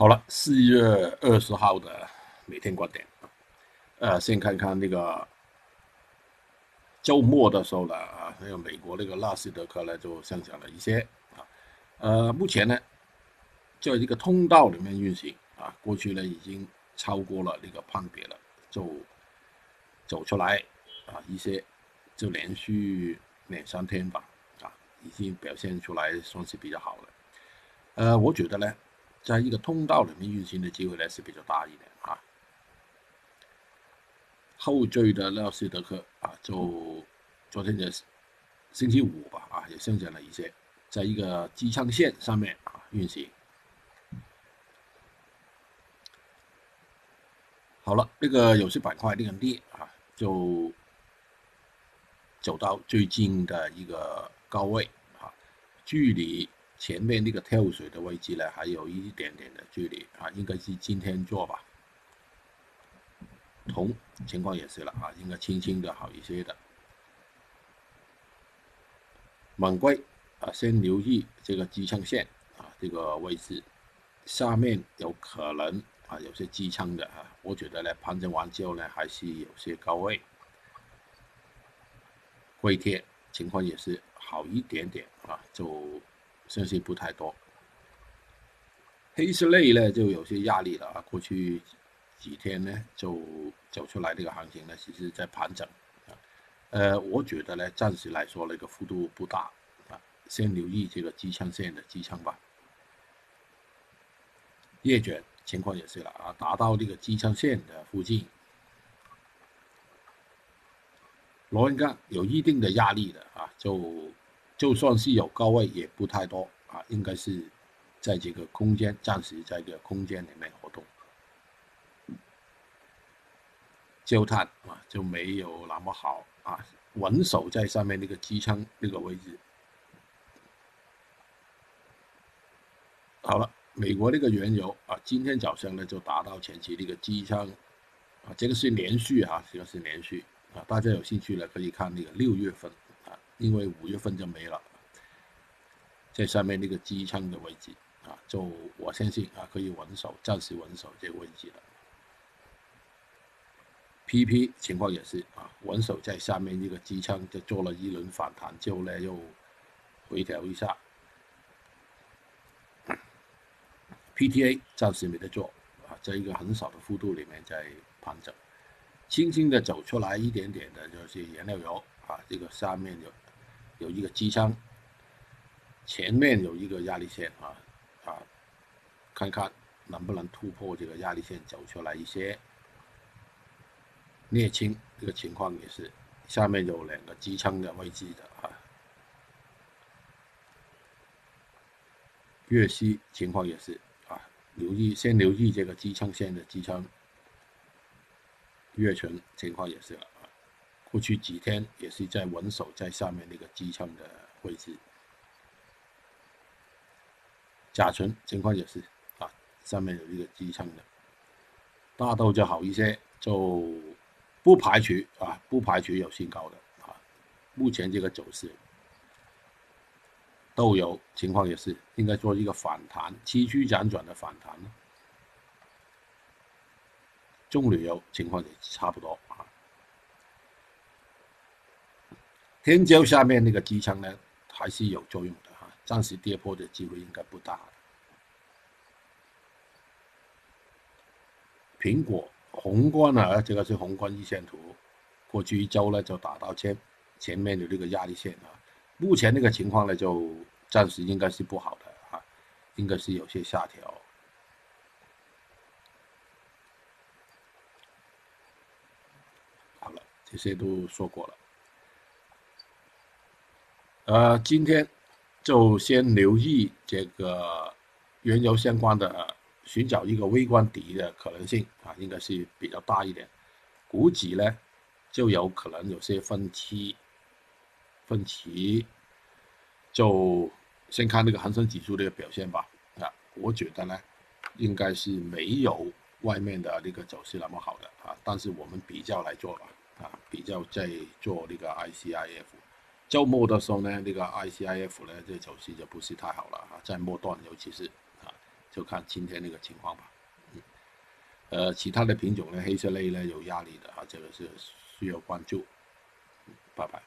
好了，四月二十号的每天观点，呃，先看看那个周末的时候呢，啊，还有美国那个纳斯德克呢就上涨了一些啊，呃，目前呢，在一个通道里面运行啊，过去呢已经超过了那个判别了，就走出来啊，一些就连续两三天吧，啊，已经表现出来算是比较好了，呃，我觉得呢。在一个通道里面运行的机会呢是比较大一点啊。后缀的纳斯达克啊，就昨天的星期五吧啊，也上涨了一些，在一个支撑线上面啊运行。好了，这个有些板块那个跌啊，就走到最近的一个高位啊，距离。前面那个跳水的位置呢，还有一点点的距离啊，应该是今天做吧。铜情况也是了啊，应该轻轻的好一些的。猛龟啊，先留意这个支撑线啊，这个位置下面有可能啊有些支撑的啊，我觉得呢，盘整完之后呢，还是有些高位。硅铁情况也是好一点点啊，就。信息不太多，黑色类呢就有些压力了啊。过去几天呢就走出来这个行情呢，其实在盘整啊。呃，我觉得呢，暂时来说那个幅度不大啊，先留意这个支撑线的支撑吧。叶卷情况也是了啊，达到这个支撑线的附近，螺纹钢有一定的压力的啊，就。就算是有高位，也不太多啊，应该是在这个空间，暂时在这个空间里面活动。焦炭啊就没有那么好啊，稳守在上面那个支撑那个位置。好了，美国那个原油啊，今天早上呢就达到前期那个支撑啊，这个是连续啊，这个是连续啊，大家有兴趣呢可以看那个六月份。因为五月份就没了，在下面那个支撑的位置啊，就我相信啊，可以稳守，暂时稳守这个位置了。PP 情况也是啊，稳守在下面这个支撑，就做了一轮反弹之后呢，又回调一下。PTA 暂时没得做啊，在一个很少的幅度里面在盘整，轻轻的走出来一点点的，就是原料油啊，这个下面有。有一个支撑，前面有一个压力线啊啊，看看能不能突破这个压力线走出来一些。镍氢这个情况也是，下面有两个支撑的位置的啊。粤西情况也是啊，留意先留意这个支撑线的支撑。粤醇情况也是了。过去几天也是在稳守在下面那个支撑的位置，甲醇情况也是啊，上面有一个支撑的，大豆就好一些，就不排除啊，不排除有新高的啊，目前这个走势，豆油情况也是应该做一个反弹，崎岖辗转的反弹，棕榈油情况也差不多啊。天胶下面那个支撑呢，还是有作用的哈，暂时跌破的机会应该不大。苹果宏观啊，这个是宏观日线图，过去一周呢就打到前前面的这个压力线啊，目前那个情况呢就暂时应该是不好的啊，应该是有些下调。好了，这些都说过了。呃，今天就先留意这个原油相关的，寻找一个微观底的可能性啊，应该是比较大一点。股指呢，就有可能有些分歧，分歧，就先看那个恒生指数的表现吧。啊，我觉得呢，应该是没有外面的那个走势那么好的啊，但是我们比较来做吧，啊，比较在做那个 ICIF。周末的时候呢，那个 ICIF 呢，这走势就不是太好了啊，在末段尤其是啊，就看今天那个情况吧。嗯，呃，其他的品种呢，黑色类呢有压力的啊，这个是需要关注。拜拜。